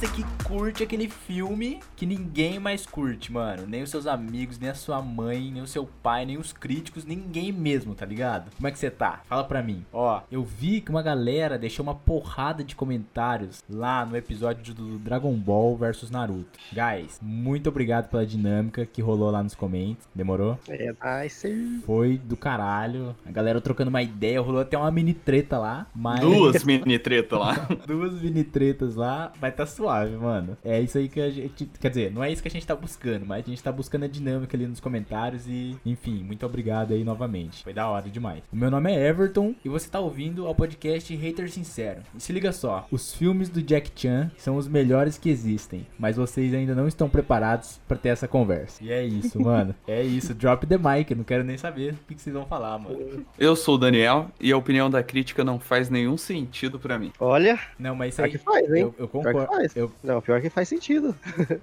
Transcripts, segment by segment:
você que curte aquele filme que ninguém mais curte, mano. Nem os seus amigos, nem a sua mãe, nem o seu pai, nem os críticos, ninguém mesmo, tá ligado? Como é que você tá? Fala pra mim. Ó, eu vi que uma galera deixou uma porrada de comentários lá no episódio do Dragon Ball versus Naruto. Guys, muito obrigado pela dinâmica que rolou lá nos comentários. Demorou? É, nice. Foi do caralho. A galera trocando uma ideia, rolou até uma mini treta lá. Mas... Duas mini treta lá. Duas mini tretas lá. Vai tá suave, mano. É isso aí que a gente. Quer dizer, não é isso que a gente tá buscando, mas a gente tá buscando a dinâmica ali nos comentários. E, enfim, muito obrigado aí novamente. Foi da hora demais. O meu nome é Everton e você tá ouvindo ao podcast Hater Sincero. E se liga só: os filmes do Jack Chan são os melhores que existem, mas vocês ainda não estão preparados para ter essa conversa. E é isso, mano. É isso. Drop the mic. Eu não quero nem saber o que, vocês vão falar, mano. Eu sou o Daniel e a opinião da crítica não faz nenhum sentido pra mim. Olha, Não, mas isso aí. que faz, hein? Eu, eu concordo. Eu, Não, pior que faz sentido.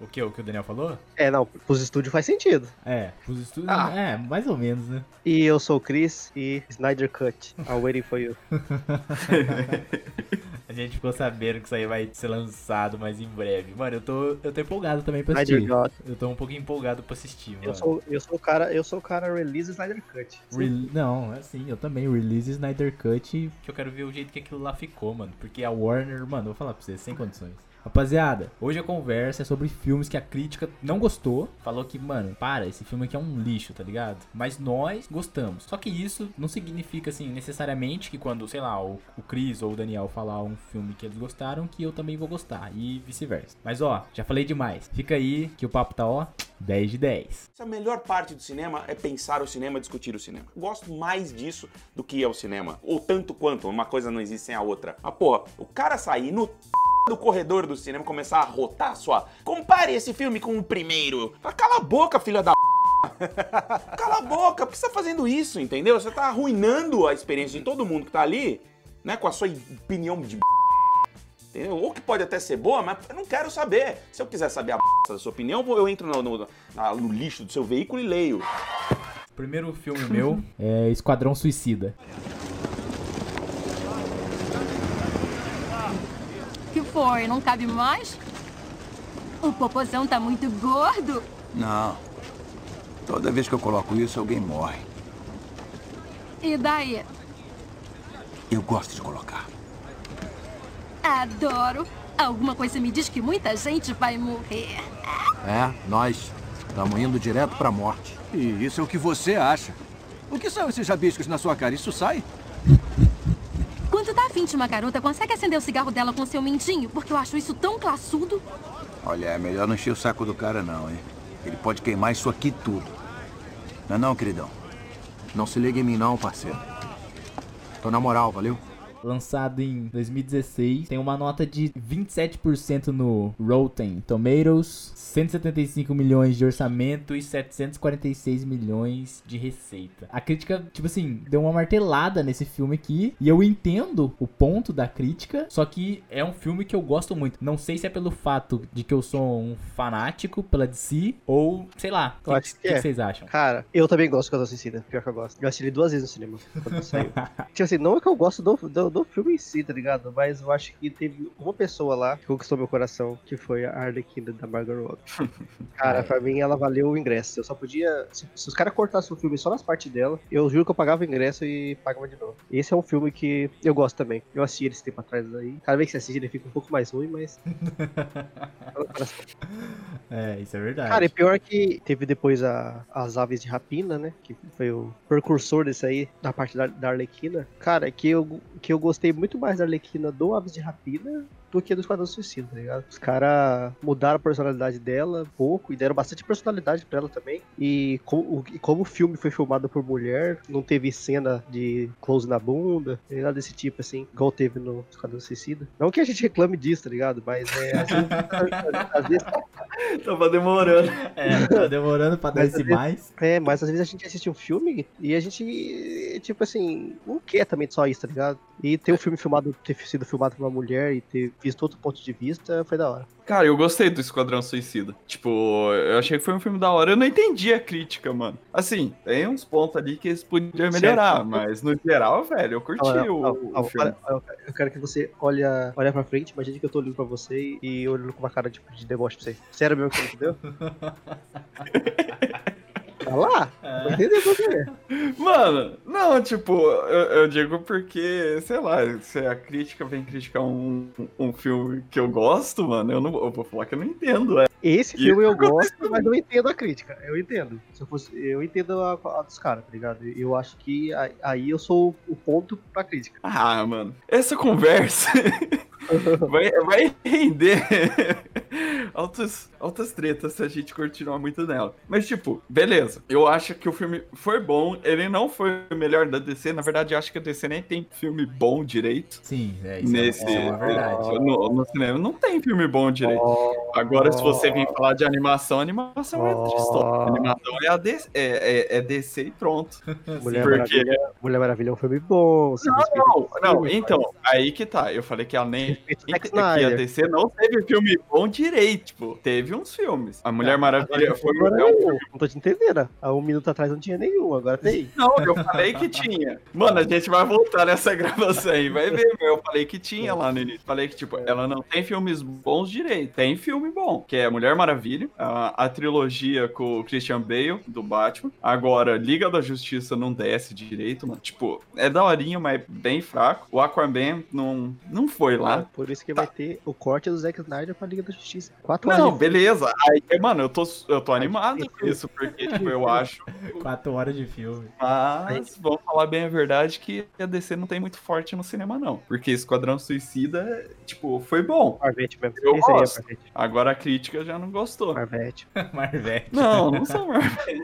o, que, o que o Daniel falou? É, não, pros estúdios faz sentido. É, os estudos. Ah. É, mais ou menos, né? E eu sou o Chris e Snyder Cut. I'm waiting for you. A gente ficou sabendo que isso aí vai ser lançado mais em breve. Mano, eu tô, eu tô empolgado também pra assistir. Eu tô um pouco empolgado pra assistir, mano. Eu sou, eu sou o cara, eu sou o cara release Snyder Cut. Re- Não, é assim, eu também. Release Snyder Cut, que eu quero ver o jeito que aquilo lá ficou, mano. Porque a Warner, mano, vou falar pra vocês, sem condições. Rapaziada, hoje a conversa é sobre filmes que a crítica não gostou. Falou que, mano, para, esse filme aqui é um lixo, tá ligado? Mas nós gostamos. Só que isso não significa, assim, necessariamente que quando, sei lá, o, o Chris ou o Daniel falar um filme que eles gostaram, que eu também vou gostar. E vice-versa. Mas ó, já falei demais. Fica aí que o papo tá, ó, 10 de 10. A melhor parte do cinema é pensar o cinema, discutir o cinema. Gosto mais disso do que é o cinema. Ou tanto quanto, uma coisa não existe sem a outra. Ah, porra, o cara sair no do corredor do cinema começar a rotar só. Compare esse filme com o primeiro. Cala a boca, filha da Cala a boca, por que você tá fazendo isso, entendeu? Você tá arruinando a experiência de todo mundo que tá ali, né? Com a sua opinião de Entendeu? Ou que pode até ser boa, mas eu não quero saber. Se eu quiser saber a da sua opinião, eu entro no, no- no lixo do seu veículo e leio. Primeiro filme meu é Esquadrão Suicida. Que foi? Não cabe mais? O popozão tá muito gordo. Não. Toda vez que eu coloco isso, alguém morre. E daí? Eu gosto de colocar. Adoro. Alguma coisa me diz que muita gente vai morrer. É, nós estamos indo direto pra morte. E isso é o que você acha. O que são esses rabiscos na sua cara? Isso sai? Afim de uma garota, consegue acender o cigarro dela com seu mindinho? Porque eu acho isso tão classudo. Olha, é melhor não encher o saco do cara, não, hein? Ele pode queimar isso aqui tudo. Não é não, queridão? Não se liga em mim não, parceiro. Tô na moral, valeu? Lançado em 2016, tem uma nota de 27% no Rotten Tomatoes, 175 milhões de orçamento e 746 milhões de receita. A crítica, tipo assim, deu uma martelada nesse filme aqui, e eu entendo o ponto da crítica, só que é um filme que eu gosto muito. Não sei se é pelo fato de que eu sou um fanático pela DC, ou sei lá. O que, que que é. vocês acham? Cara, eu também gosto de Esquadrão Suicida, pior que eu gosto. Eu assisti duas vezes no cinema, quando saiu. tipo assim, não é que eu gosto do, do, do filme em si, tá ligado? Mas eu acho que teve uma pessoa lá que conquistou meu coração, que foi a Arlequina da Margot Robbie. Cara, pra mim ela valeu o ingresso. Eu só podia... Se, se os caras cortassem o filme só nas partes dela, eu juro que eu pagava o ingresso e pagava de novo. Esse é um filme que eu gosto também. Eu assisti ele esse tempo atrás aí. Cada vez que você assiste ele fica um pouco mais ruim, mas... É, isso é verdade. Cara, e pior que teve depois a- as aves de rapina, né? Que foi o precursor desse aí, da parte da, da Arlequina. Cara, que eu, que eu gostei muito mais da Arlequina do Aves de Rapina do que do Esquadrão Suicida, tá ligado? Os caras mudaram a personalidade dela um pouco e deram bastante personalidade pra ela também. E como, o- e como o filme foi filmado por mulher, não teve cena de close na bunda, nem nada desse tipo, assim, igual teve no Esquadrão Suicida. Não que a gente reclame disso, tá ligado? Mas é, às vezes, às vezes Tava demorando. É, tá demorando pra dar esse vezes- mais. É, mas às vezes a gente assiste um filme e a gente, tipo assim, não quer também só isso, tá ligado? E ter o filme filmado, ter sido filmado por uma mulher e ter visto outro ponto de vista foi da hora. Cara, eu gostei do Esquadrão Suicida. Tipo, eu achei que foi um filme da hora. Eu não entendi a crítica, mano. Assim, tem uns pontos ali que eles podiam melhorar, mas no geral, velho, eu curti Olha, o, o filme. Eu quero que você olha, olha pra frente, imagine que eu tô olhando pra você e olhando com uma cara tipo, de deboche pra você. Sério mesmo que entendeu? Tá lá? Não entendeu você. Mano, não, tipo, eu, eu digo porque, sei lá, se a crítica vem criticar um, um filme que eu gosto, mano, eu não eu vou falar que eu não entendo. É. Esse filme eu gosto, mas não entendo a crítica. Eu entendo. Se eu, fosse, eu entendo a, a dos caras, tá ligado? Eu acho que aí eu sou o ponto pra crítica. Ah, mano, essa conversa vai, vai render altas, altas tretas se a gente continuar muito nela. Mas, tipo, beleza. Eu acho que o filme foi bom. Ele não foi o melhor da DC. Na verdade, eu acho que a DC nem tem filme bom direito. Sim, é isso. é- Nesse, é uma verdade. No, no cinema. Não tem filme bom direito. Agora, se você vir falar de animação, animação é outra história. Animação é, a DC, é, é, é DC e pronto. Mulher, Porque- Maravilha, Mulher Maravilha é um filme bom. Não, não, não, filme, então, aí que tá. Eu falei que ela nem. Que a Snyder. DC não teve filme bom direito, tipo, teve uns filmes. A Mulher Maravilha foi Agora é um não tô te entendendo. Há um minuto atrás não tinha nenhum, agora tem. Não, eu falei que tinha. Mano, a gente vai voltar nessa gravação aí, vai ver, meu. Eu falei que tinha lá no início. Falei que, tipo, ela não tem filmes bons direito. Tem filme bom, que é Mulher Maravilha, a, a trilogia com o Christian Bale, do Batman. Agora, Liga da Justiça não desce direito, mano. Tipo, é daorinha, mas bem fraco. O Aquaman não, não foi lá. Por isso que vai ter o corte do Zack Snyder pra Liga da Justiça. Quatro horas Não, de beleza. Aí, mano, eu tô, eu tô animado com isso, porque, tipo, eu acho Quatro horas de filme. Mas vamos falar bem a verdade que a DC não tem muito forte no cinema, não. Porque Esquadrão Suicida, tipo, foi bom. Eu é gosto. Marvete. Agora a crítica já não gostou. Marvete. Marvete. Não, não sou Marvel.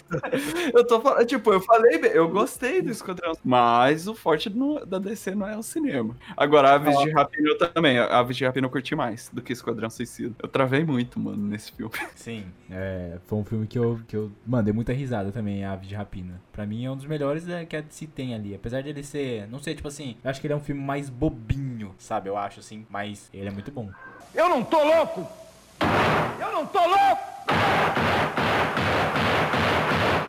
Eu tô falando, tipo, eu falei, eu gostei do Esquadrão, mas o forte no- da DC não é o cinema. Agora, Aves de Rapina eu também, Aves de Rapina eu curti mais do que Esquadrão Suicida. Eu travei muito, mano, nesse filme. Sim, é, foi um filme que eu, que eu mano, dei muita risada também, Aves de Rapina. Pra mim é um dos melhores é, que a DC tem ali. Apesar de ele ser, não sei, tipo assim, eu acho que ele é um filme mais bobinho, sabe? Eu acho assim, mas ele é muito bom. Eu não tô louco! Eu não tô louco!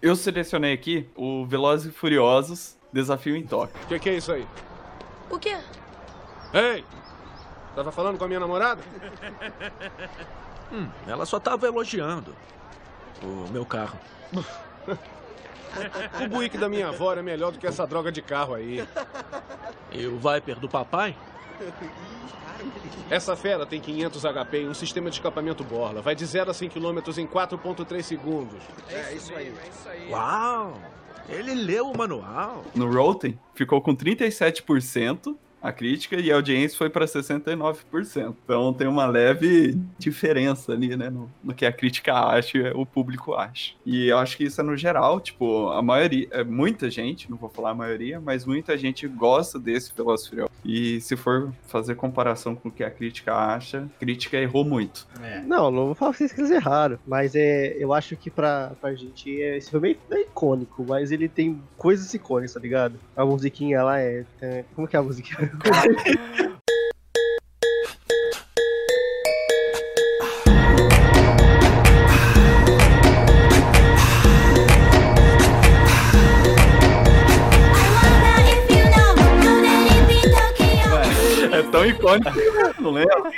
Eu selecionei aqui o Velozes e Furiosos Desafio em Tóquio. O que, que é isso aí? O quê? Ei! Tava falando com a minha namorada? Hum, ela só tava elogiando o meu carro. O Buick da minha avó é melhor do que essa droga de carro aí. E o Viper do papai? Essa fera tem 500 HP e um sistema de escapamento Borla. Vai de 0 a 100 km em 4.3 segundos. Uau! Ele leu o manual. No Rotten, ficou com 37% a crítica e a audiência foi para 69%. Então tem uma leve diferença ali, né? No, no que a crítica acha e o público acha. E eu acho que isso é no geral, tipo, a maioria, é, muita gente, não vou falar a maioria, mas muita gente gosta desse Velozes e. E se for fazer comparação com o que a crítica acha, a crítica errou muito. É. Não, não vou falar pra vocês que eles erraram. Mas é, eu acho que pra, pra gente é, esse filme é icônico, mas ele tem coisas icônicas, tá ligado? A musiquinha lá é. é- como que é a musiquinha? É tão icônico, não lembro.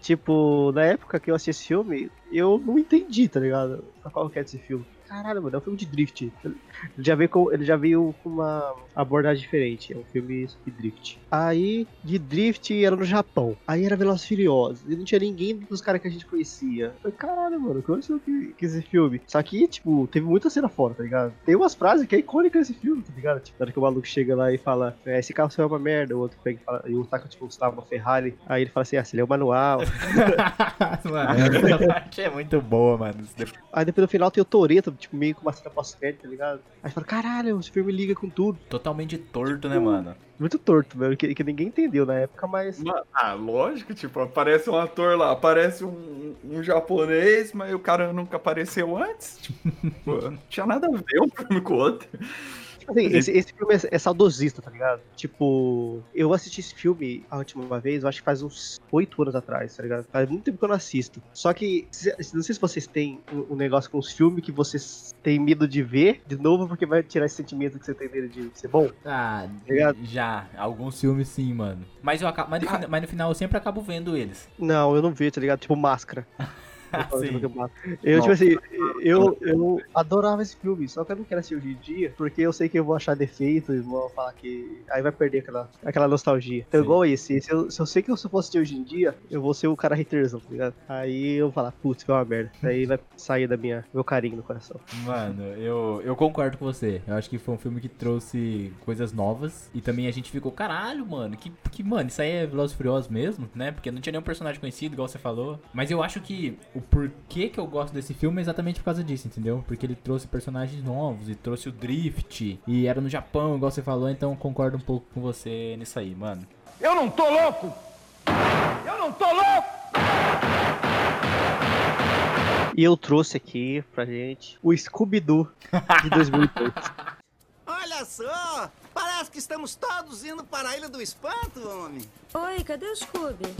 tipo, na época que eu assisti esse filme, eu não entendi, tá ligado? Qual que é desse filme? Caralho, mano, é um filme de drift. Ele já veio com, ele já veio com uma abordagem diferente. É um filme de drift. Aí, de drift era no Japão. Aí era Velozes e Furiosos. E não tinha ninguém dos caras que a gente conhecia. Eu falei, caralho, mano, como assim que, que esse filme? Só que, tipo, teve muita cena fora, tá ligado? Tem umas frases que é icônica nesse filme, tá ligado? Tipo, na hora que o maluco chega lá e fala, é, esse carro seu é uma merda. O outro pega e fala, e o taco, tipo, estava uma Ferrari. Aí ele fala assim, ah, se lê o manual. mano, essa parte é muito boa, mano. Aí depois no final tem o Toreto, tipo, meio com uma cena pós-crédito, tá ligado? Aí fala, caralho, esse filme liga com tudo. Totalmente torto, né, mano? Muito torto, velho, que, que ninguém entendeu na época, mas. Ma- Ah, lógico, tipo, aparece um ator lá, aparece um, um japonês, mas o cara nunca apareceu antes. Tipo, não tinha nada a ver um filme com o outro. Assim, esse, esse filme é, é saudosista, tá ligado? Tipo, eu assisti esse filme a última vez, eu acho que faz uns oito anos atrás, tá ligado? Faz muito tempo que eu não assisto. Só que, não sei se vocês têm um, um negócio com os filmes que vocês têm medo de ver de novo, porque vai tirar esse sentimento que você tem dele de ser bom. Ah, Obrigado. já. Alguns filmes sim, mano. Mas, eu acabo, mas, no, fina- mas no final eu sempre acabo vendo eles. Não, eu não vi, tá ligado? Tipo, máscara. Eu tipo, assim, eu, eu adorava esse filme, só que eu não quero assistir hoje em dia, porque eu sei que eu vou achar defeito e vou falar que. Aí vai perder aquela, aquela nostalgia. Então, Sim. igual esse, esse eu- se eu sei que eu se eu for assistir hoje em dia, eu vou ser o cara haterzão, tá ligado? Aí eu vou falar, putz, foi uma merda. Aí vai sair da minha, meu carinho no coração. Mano, eu, eu concordo com você. Eu acho que foi um filme que trouxe coisas novas. E também a gente ficou, caralho, mano. Que, que mano, isso aí é Velozes e Furiosos mesmo, né? Porque não tinha nenhum personagem conhecido, igual você falou. Mas eu acho que o porquê que eu gosto desse filme é exatamente por causa disso, entendeu? Porque ele trouxe personagens novos e trouxe o Drift. E era no Japão, igual você falou. Então concordo um pouco com você nisso aí, mano. Eu não tô louco! Eu não tô louco! E eu trouxe aqui pra gente o Scooby-Doo de 2002. Olha só! Parece que estamos todos indo para a Ilha do Espanto, homem. Oi, cadê o Scooby?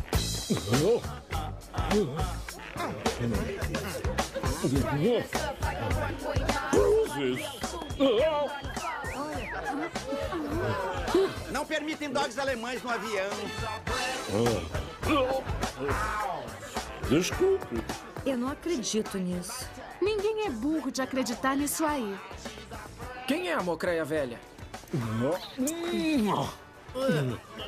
Não permitem dogs alemães no avião. Desculpe. Eu não acredito nisso. Ninguém é burro de acreditar nisso aí. Quem é a mocreia velha? うまっ、う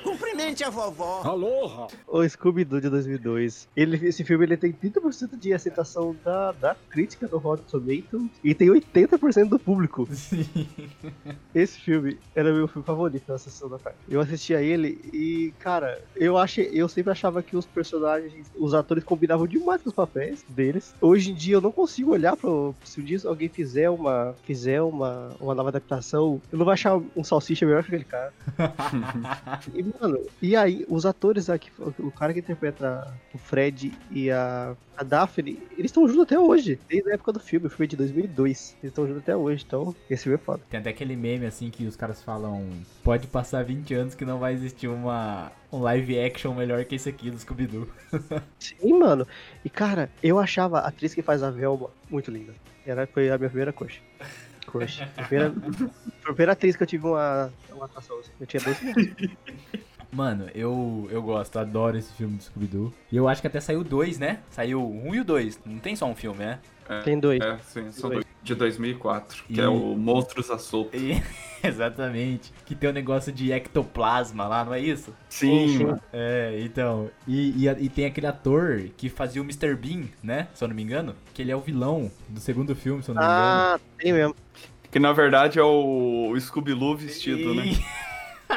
Cumprimente a vovó. Aloha. O Scooby-Doo de 2002. Ele, esse filme ele tem 30% de aceitação da, da crítica do Rotten Tomatoes e tem 80% do público. Esse filme era meu filme favorito na sessão da tarde. Eu assistia ele e, cara, eu achei, eu sempre achava que os personagens, os atores combinavam demais com os papéis deles. Hoje em dia eu não consigo olhar pro se um dia alguém fizer uma fizer uma, uma nova adaptação, eu não vou achar um salsicha melhor que aquele cara. E, mano, e aí, os atores aqui, o cara que interpreta o Fred e a, a Daphne, eles estão juntos até hoje, desde a época do filme, o filme é de 2002. Eles estão juntos até hoje, então esse filme é foda. Tem até aquele meme assim que os caras falam: pode passar 20 anos que não vai existir uma, um live action melhor que esse aqui do Scooby-Doo. Sim, mano. E cara, eu achava a atriz que faz a Velma muito linda. Ela foi a minha primeira crush. Crush. Primeira, a primeira atriz que eu tive uma, uma atração assim. Eu tinha 12 anos. Mano, eu, eu gosto, adoro esse filme do Scooby-Doo. E eu acho que até saiu dois, né? Saiu um e o dois. Não tem só um filme, né? É, Tem dois. É, sim, são Dois. dois. De 2004, que E- é o Monstros à Solta. E- exatamente. Que tem o negócio de ectoplasma lá, não é isso? Sim, mano. É, então. E, e, e tem aquele ator que fazia o Mr. Bean, né? Se eu não me engano. Que ele é o vilão do segundo filme, se eu não me engano. Ah, tem mesmo. Que na verdade é o Scooby-Loo vestido, né?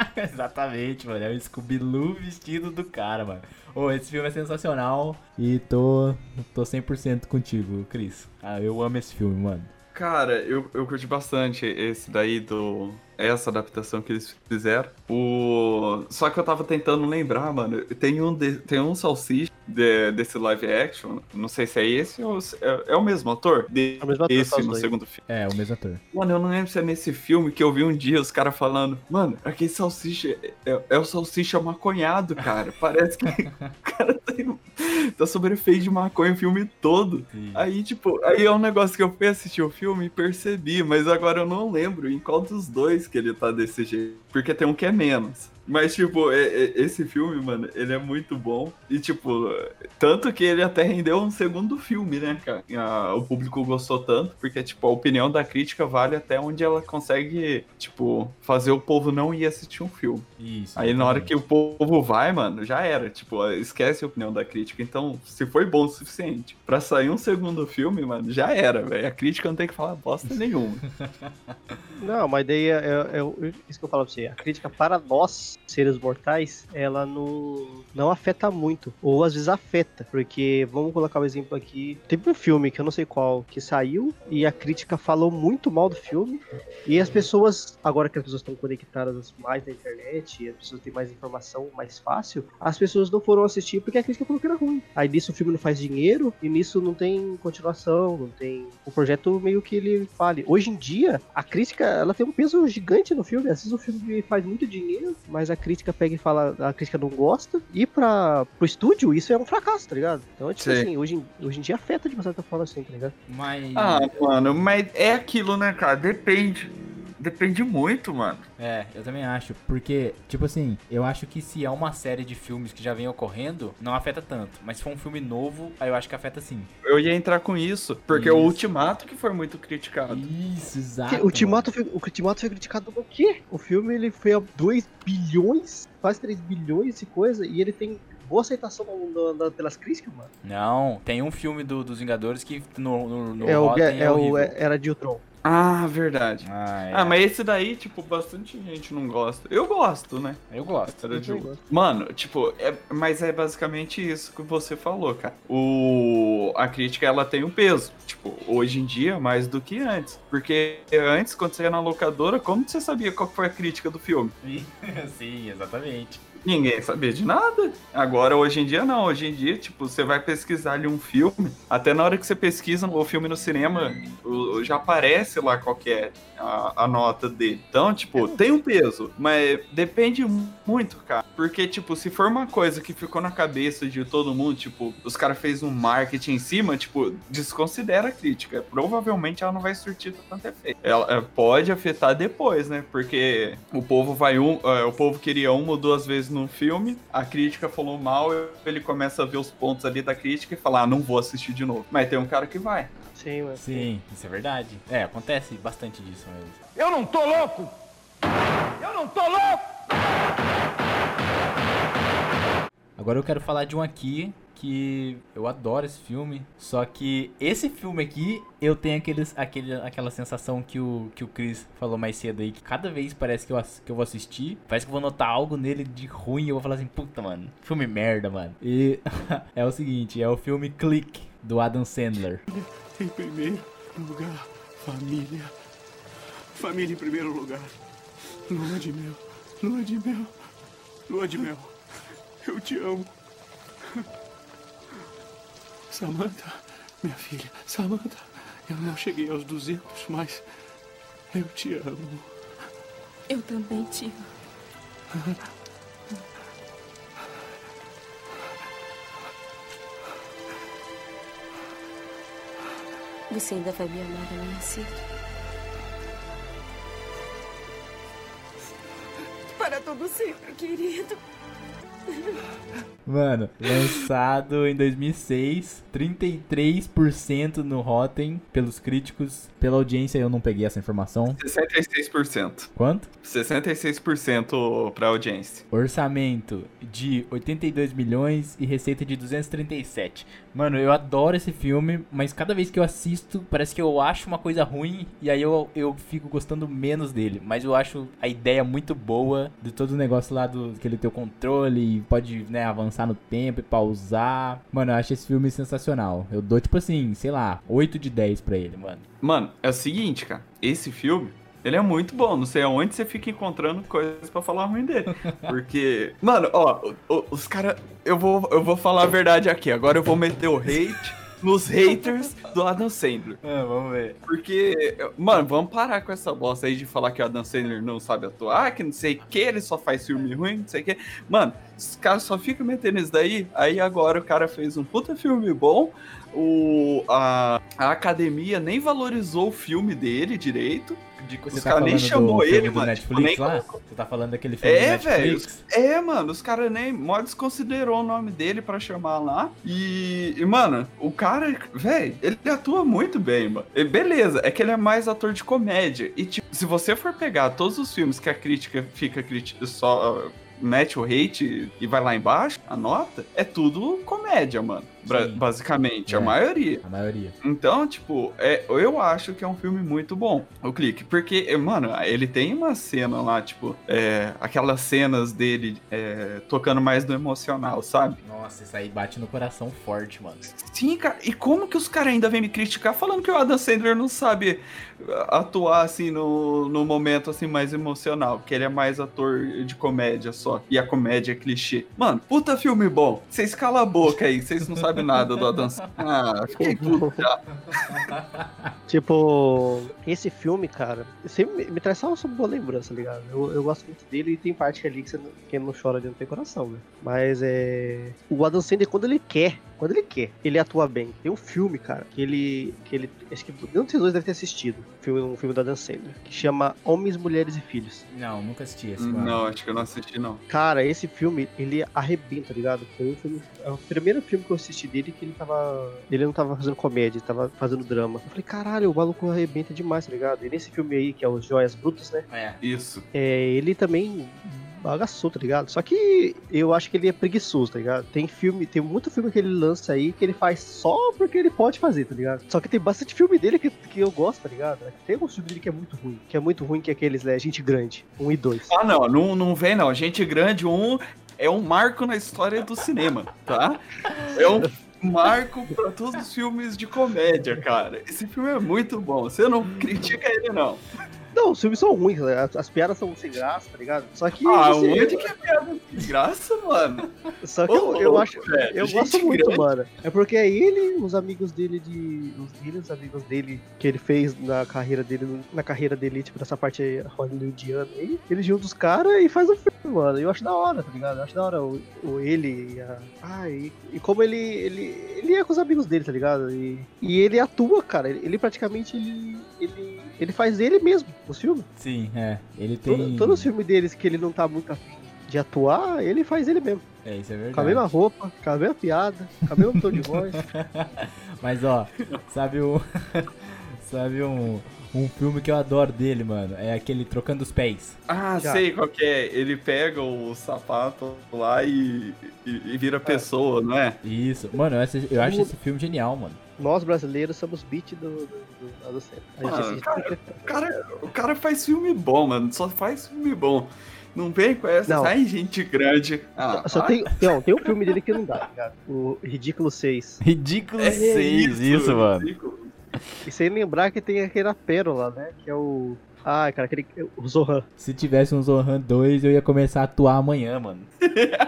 Exatamente, mano. É o Scooby-Doo vestido do cara, mano. Ô, esse filme é sensacional e tô, tô 100% contigo, Cris. Ah, eu amo esse filme, mano. Cara, eu, eu curti bastante esse daí do. Essa adaptação que eles fizeram. O... Só que eu tava tentando lembrar, mano. Tem um, de... tem um salsicha de- desse live action. Não sei se é esse ou se- é, é o mesmo ator. De... É o mesmo ator, esse no dois. segundo filme. É, o mesmo ator. Mano, eu não lembro se é nesse filme que eu vi um dia os caras falando, mano, aquele salsicha é, é o salsicha maconhado, cara. Parece que o cara tá, tá sobre efeito de maconha o filme todo. Sim. Aí, tipo, aí é um negócio que eu fui assistir o filme e percebi, mas agora eu não lembro em qual dos dois que ele tá desse jeito. Porque tem um que é menos. Mas, tipo, é- é- esse filme, mano, ele é muito bom. E, tipo, tanto que ele até rendeu um segundo filme, né, cara? A- o público gostou tanto, porque, tipo, a opinião da crítica vale até onde ela consegue, tipo, fazer o povo não ir assistir um filme. Isso. Aí na hora que o povo vai, mano, já era. Tipo, esquece a opinião da crítica. Então, se foi bom o suficiente pra sair um segundo filme, mano, já era, velho. A crítica não tem que falar bosta nenhuma. Não, mas daí é, é- é isso que eu falo pra você. A crítica para nós seres mortais, ela não, não afeta muito. Ou às vezes afeta. Porque, vamos colocar um exemplo aqui. Teve um filme, que eu não sei qual, que saiu e a crítica falou muito mal do filme. E as pessoas, agora que as pessoas estão conectadas mais na internet, as pessoas têm mais informação mais fácil, as pessoas não foram assistir porque a crítica falou que era ruim. Aí nisso o filme não faz dinheiro e nisso não tem continuação, não tem. O projeto meio que ele fale. Hoje em dia, a crítica ela tem um peso gigante no filme. Às vezes o filme faz muito dinheiro, mas a crítica pega e fala, a crítica não gosta. E para pro estúdio, isso é um fracasso, tá ligado? Então, é tipo Sim. assim, hoje, em- hoje em dia afeta de uma certa forma assim, tá ligado? Mas. Ah, mano, mas é aquilo, né, cara? Depende. Depende muito, mano. É, eu também acho. Porque, tipo assim, eu acho que se é uma série de filmes que já vem ocorrendo, não afeta tanto. Mas se for um filme novo, aí eu acho que afeta sim. Eu ia entrar com isso, porque Isso. o Ultimato que foi muito criticado. Isso, exato. O, Ultimato foi, o Ultimato foi criticado no quê? O filme ele foi a 2 bilhões, quase 3 bilhões de coisa, e ele tem boa aceitação no- no- pelas críticas, mano. Não, tem um filme do- dos Vingadores que no, no, no é o, é, é, o é- Era de Ultron. Ah, verdade. Ah, é. Ah, mas esse daí, tipo, bastante gente não gosta. Eu gosto, né? Eu gosto. Eu de- gosto. Mano, tipo, é- mas é basicamente isso que você falou, cara. O, a crítica, ela tem um peso. Tipo, hoje em dia, mais do que antes. Porque antes, quando você ia na locadora, como você sabia qual foi a crítica do filme? Sim, exatamente. Ninguém sabia de nada. Agora, hoje em dia, não. Hoje em dia, tipo, você vai pesquisar ali um filme. Até na hora que você pesquisa o filme no cinema, já aparece lá qual é a, a nota dele. Então, tipo, tem um peso. Mas depende muito, cara. Porque, tipo, se for uma coisa que ficou na cabeça de todo mundo, tipo, os caras fez um marketing em cima, tipo, desconsidera a crítica. Provavelmente ela não vai surtir tanto efeito. Ela é, pode afetar depois, né? Porque o povo vai um. é, o povo queria uma ou duas vezes num filme, a crítica falou mal, ele começa a ver os pontos ali da crítica e falar, ah, não vou assistir de novo. Mas tem um cara que vai. Sim, mano. Sim, isso é verdade. É, acontece bastante disso mesmo. Eu não tô louco! Eu não tô louco! Agora eu quero falar de um aqui que eu adoro esse filme, só que esse filme aqui eu tenho aqueles, aquele, aquela sensação que o, que o Chris falou mais cedo aí, que cada vez parece que eu, que eu vou assistir, parece que eu vou notar algo nele de ruim e eu vou falar assim, puta, mano, filme merda, mano. E é o seguinte, é o filme Click, do Adam Sandler. Em primeiro lugar, família. Família em primeiro lugar. Lua de mel. Lua de mel. Lua de mel. Eu te amo. Samantha, minha filha. Samantha, eu não cheguei aos 200, mas eu te amo. Eu também te amo. Você ainda vai me amar amanhã cedo? Para todo sempre, querido. Mano, lançado em 2006, 33% no Rotten pelos críticos, pela audiência eu não peguei essa informação. 66%. Quanto? 66% pra audiência. Orçamento de 82 milhões e receita de 237. Mano, eu adoro esse filme, mas cada vez que eu assisto, parece que eu acho uma coisa ruim e aí eu, eu fico gostando menos dele. Mas eu acho a ideia muito boa de todo o negócio lá do que ele tem o controle e pode, né, avançar no tempo e pausar. Mano, eu acho esse filme sensacional. Eu dou, tipo assim, sei lá, 8 de 10 pra ele, mano. Mano, é o seguinte, cara. Esse filme, ele é muito bom. Não sei aonde você fica encontrando coisas pra falar ruim dele. Porque, mano, ó, os caras. Eu vou, eu vou falar a verdade aqui. Agora eu vou meter o hate nos haters do Adam Sandler. Ah, vamos ver. Porque, mano, vamos parar com essa bosta aí de falar que o Adam Sandler não sabe atuar, que não sei o que, ele só faz filme ruim, não sei o que. Mano, os caras só ficam metendo isso daí. Aí agora o cara fez um puta filme bom. O, a, a academia nem valorizou o filme dele direito. De, Você os tá caras nem chamou do ele, mano. tipo, Netflix nem lá? Você tá falando daquele filme é, do velho. Netflix? É, mano, os caras nem mó desconsiderou o nome dele pra chamar lá. E, e, mano, o cara, velho, ele atua muito bem, mano. E beleza, é que ele é mais ator de comédia. E, tipo, se você for pegar todos os filmes que a crítica fica crítica só. uh, Mete o hate e vai lá embaixo, a nota, é tudo comédia, mano. Bra- Sim. basicamente, a É. maioria. A maioria. Então, tipo, é, eu acho que é um filme muito bom, o Clique. Porque, eh, mano, ele tem uma cena lá, tipo, é, aquelas cenas dele é, tocando mais no emocional, sabe? Nossa, isso aí bate no coração forte, mano. Sim, cara. E como que os caras ainda vêm me criticar falando que o Adam Sandler não sabe uh, atuar, assim, no, no momento, assim, mais emocional? Que ele é mais ator de comédia só. E a comédia é clichê. Mano, puta filme bom. Vocês calam a boca aí. Vocês não sabem nada do Adam Sandler. Ah, fiquei puto já. Tipo, esse filme, cara, sempre me, me traz só uma boa lembrança, tá ligado? Eu, eu gosto muito dele e tem parte ali que você não, quem não chora de não tem coração, né? Mas é. O Adam Sandler, quando ele quer, quando ele quer, ele atua bem. Tem um filme, cara, que ele. que ele. Acho que nenhum dos dois deve ter assistido. Um filme, um filme do Adam Sandler, que chama Homens, Mulheres e Filhos. Não, nunca assisti esse. Não, acho que eu não assisti, não. Cara, esse filme, ele arrebenta, tá ligado? Foi um filme, é o primeiro filme que eu assisti dele que ele tava. Ele não tava fazendo comédia, ele tava fazendo drama. Eu falei, caralho, o maluco arrebenta demais, tá ligado? E nesse filme aí, que é os Joias Brutas, né? É. Isso. É, ele também bagaçou, tá ligado? Só que eu acho que ele é preguiçoso, tá ligado? Tem filme, tem muito filme que ele lança aí que ele faz só porque ele pode fazer, tá ligado? Só que tem bastante filme dele que, que eu gosto, tá ligado? Tem alguns filmes dele que é muito ruim, que é muito ruim, que é aqueles, né, Gente Grande, um e dois. Ah, não, não, não vem não. Gente Grande 1 é um marco na história do cinema, tá? É um marco pra todos os filmes de comédia, cara. Esse filme é muito bom. Você não critica ele, não. Não, os filmes são ruins, né? as, as piadas são sem graça, tá ligado? Só que. Ah, assim, onde que é piada de graça, mano? Só que eu, Ô, eu louco, acho. velho. Eu gosto muito, grande. mano. É porque é ele, os amigos dele de. Os, ele, os amigos dele que ele fez na carreira dele, na carreira dele, tipo, nessa parte hollywoodiana aí, ele junta os caras e faz o filme, mano. Eu acho da hora, tá ligado? Eu acho da hora o, o ele e a. Ah, e, e como ele, ele. Ele é com os amigos dele, tá ligado? E, e ele atua, cara. Ele, ele praticamente ele, ele. Ele faz ele mesmo, os filmes. Sim, é. Ele tem. Todo, todos os filmes deles que ele não tá muito afim de atuar, ele faz ele mesmo. É, isso é Com a verdade. mesma roupa, com a mesma piada, com o mesmo tom de voz. Mas ó, sabe um. sabe um. Um filme que eu adoro dele, mano. É aquele Trocando os Pés. Ah, Já. sei qual que é. Ele pega o sapato lá e, e, e vira pessoa, não é? Isso. Mano, eu, assi- eu acho esse filme genial, mano. Nós brasileiros somos beat do, do, do cara, o cara, o cara faz filme bom, mano. Só faz filme bom. Não vem com essa, Não. ai, gente grande. Ah, Só vai. tem, não, tem um filme dele que não dá, tá ligado? O Ridículo 6. Ridículo É 6, isso, mano. ridículo. E sem lembrar que tem aquela pérola, né? Que é o. Ah, cara, aquele. O Zohan. Se tivesse um Zohan 2, eu ia começar a atuar amanhã, mano.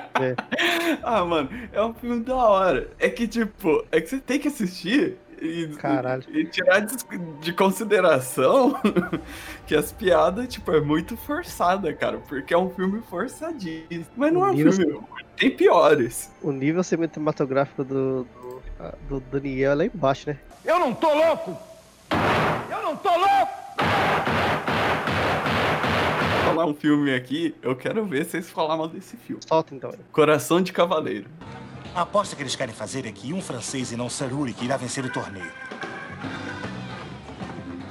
Ah, mano, é um filme da hora. É que, tipo, é que você tem que assistir e, Caralho. e tirar de, de consideração que as piadas, tipo, é muito forçada, cara. Porque é um filme forçadíssimo. Mas não é um filme tem piores. O nível cinematográfico do, do, do Daniel é lá embaixo, né? Eu não tô louco! Eu não tô louco! Falar um filme aqui, eu quero ver vocês falar mal desse filme. Solta então. Coração de Cavaleiro. A aposta que eles querem fazer é que um francês e não Sir Ulrich irá vencer o torneio.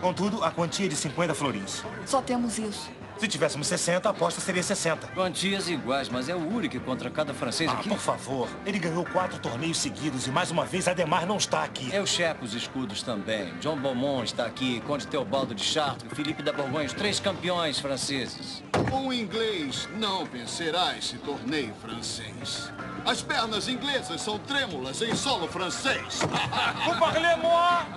Contudo, a quantia é de 50 florins. Só temos isso. Se tivéssemos 60, a aposta seria 60. Quantias iguais, mas é o Uric contra cada francês Ah, aqui. por favor. Ele ganhou quatro torneios seguidos e mais uma vez Ademar não está aqui. Eu checo os escudos também. John Beaumont está aqui, Conde Teobaldo de Chartres, Felipe da Borgonha, os três campeões franceses. Um inglês não vencerá esse torneio francês. As pernas inglesas são trêmulas em solo francês.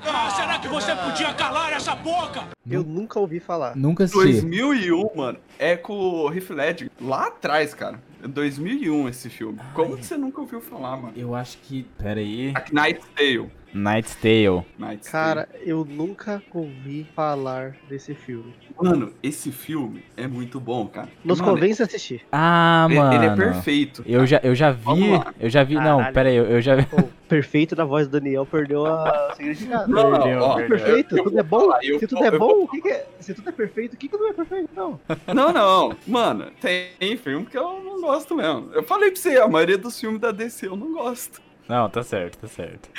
Ah, será que você podia calar essa boca? Eu nunca ouvi falar. Nunca assisti. 2001, mano, é com o Heath Ledger. Lá atrás, cara. 2001 esse filme. Como que você nunca ouviu falar, mano? Eu acho que. Pera aí. A Knight's Tale. Knight's Tale. Knight's Cara, eu nunca ouvi falar desse filme. Tale. Mano, esse filme é muito bom, cara. Nos Mano, convence a assistir. Ah, Ele- mano. ele é perfeito, Eu já, eu já vi. Eu já vi. Não, Caralho. pera aí. Eu, eu já vi. Pô, perfeito da voz do Daniel perdeu a significado. Não, não, Perdeu, ó, perdeu. Perfeito, eu tudo é bom. eu se tudo é bom, o que, que é? Se tudo é perfeito, o que, que não é perfeito? Não. Não, não. Mano, tem filme que eu não gosto mesmo. Eu falei pra você, a maioria dos filmes da DC eu não gosto. Não, tá certo, tá certo.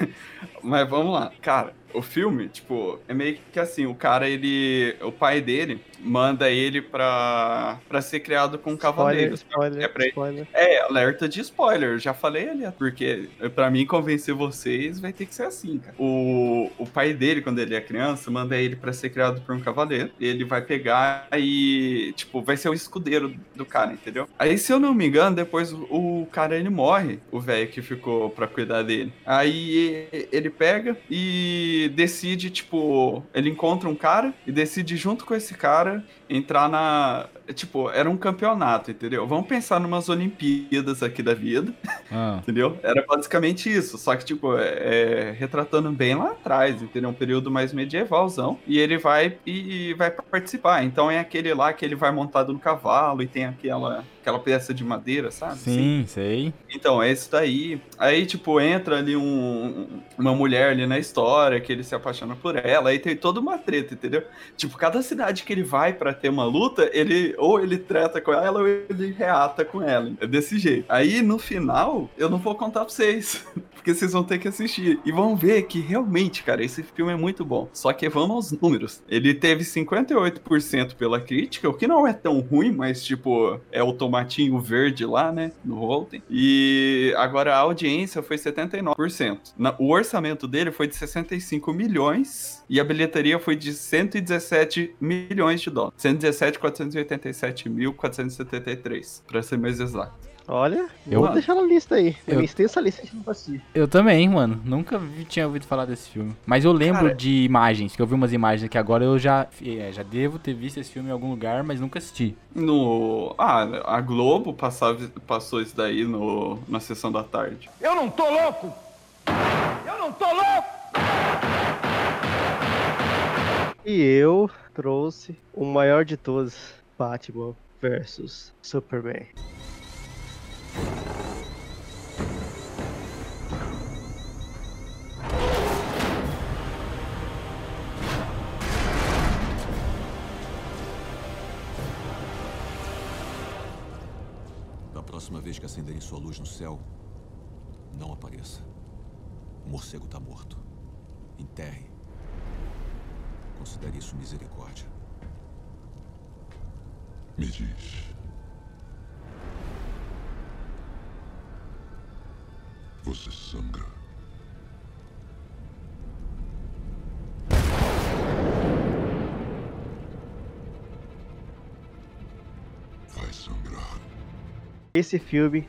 Mas vamos lá. Cara, o filme, tipo, é meio que assim, o cara, ele. O pai dele manda ele pra, pra ser criado com cavaleiros. Spoiler, é, pra- spoiler. é, alerta de spoiler, já falei ali, porque pra mim convencer vocês vai ter que ser assim, cara. O, o pai dele, quando ele é criança, manda ele pra ser criado por um cavaleiro. Ele vai pegar e, tipo, vai ser o escudeiro do cara, entendeu? Aí, se eu não me engano, depois o, o cara ele morre, o velho que ficou pra cuidar dele. Aí ele pega e decide, tipo, ele encontra um cara e decide junto com esse cara entrar na. Tipo, era um campeonato, entendeu? Vamos pensar numas Olimpíadas aqui da vida. Ah. Entendeu? Era basicamente isso. Só que, tipo, é, é, retratando bem lá atrás, entendeu? Um período mais medievalzão. E ele vai e vai participar. Então é aquele lá que ele vai montado no cavalo e tem aquela, aquela peça de madeira, sabe? Sim, sei. Então, é isso daí. Aí, tipo, entra ali um, uma mulher ali na história, que ele se apaixona por ela, aí tem toda uma treta, entendeu? Tipo, cada cidade que ele vai pra ter uma luta, ele ou ele treta com ela ou ele reata com ela. É desse jeito. Aí, no final, eu não vou contar pra vocês. Porque vocês vão ter que assistir. E vão ver que realmente, cara, esse filme é muito bom. Só que vamos aos números. Ele teve 58% pela crítica, o que não é tão ruim, mas, tipo, é o tomatinho verde lá, né? No Rotten. E agora a audiência foi 79%. Na- o orçamento dele foi de 65 milhões e a bilheteria foi de 117 milhões de dólares. 117.487.473, pra ser mais exato. Olha, Eu- vou deixar na lista aí. Eu- Eu... extensa lista que a gente não vai assistir. Eu também, mano. Nunca vi- tinha ouvido falar desse filme. Mas eu lembro Cara- de imagens, que eu vi umas imagens que agora eu já, é, já devo ter visto esse filme em algum lugar, mas nunca assisti. No. Ah, a Globo passava, passou isso daí no, na sessão da tarde. Eu não tô louco! Eu não tô louco! E eu trouxe o maior de todos, Batman versus Superman. Acenderem sua luz no céu, não apareça. O morcego está morto. Enterre. Considere isso misericórdia. Me diz. Você sangra. Vai sangrar. Esse filme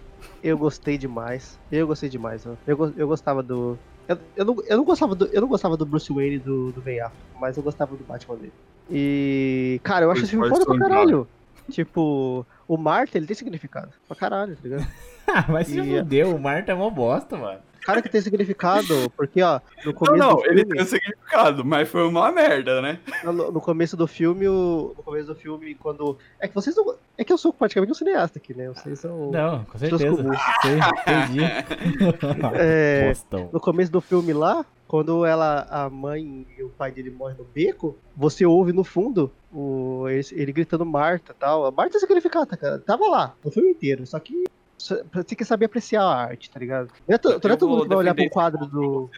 eu gostei demais. Eu gostei demais. ó. Eu, eu gostava do. Eu, eu, não, eu, não gostava do, eu não gostava do Bruce Wayne do, do Ben Affleck, mas eu gostava do Batman dele. E. Cara, eu acho esse filme foda pra caralho. Tipo, o Marta, ele tem significado. Pra caralho, tá ligado? mas se E- fudeu, o Marta é mó bosta, mano. Cara que tem significado, porque, ó, no Não, começo não, do ele filme. tem um significado, mas foi uma merda, né? No, no começo do filme, o, no começo do filme, quando. É que vocês não. É que eu sou praticamente um cineasta aqui, né? Vocês são. Não, com seus certeza. entendi. É, no começo do filme lá, quando ela, a mãe e o pai dele morrem no beco, você ouve no fundo o, ele, ele gritando Marta e tal. A Marta é significada, cara. Tava lá, o filme inteiro. Só que você tem que saber apreciar a arte, tá ligado? Não é, to- não é todo mundo que vai olhar pra um quadro do.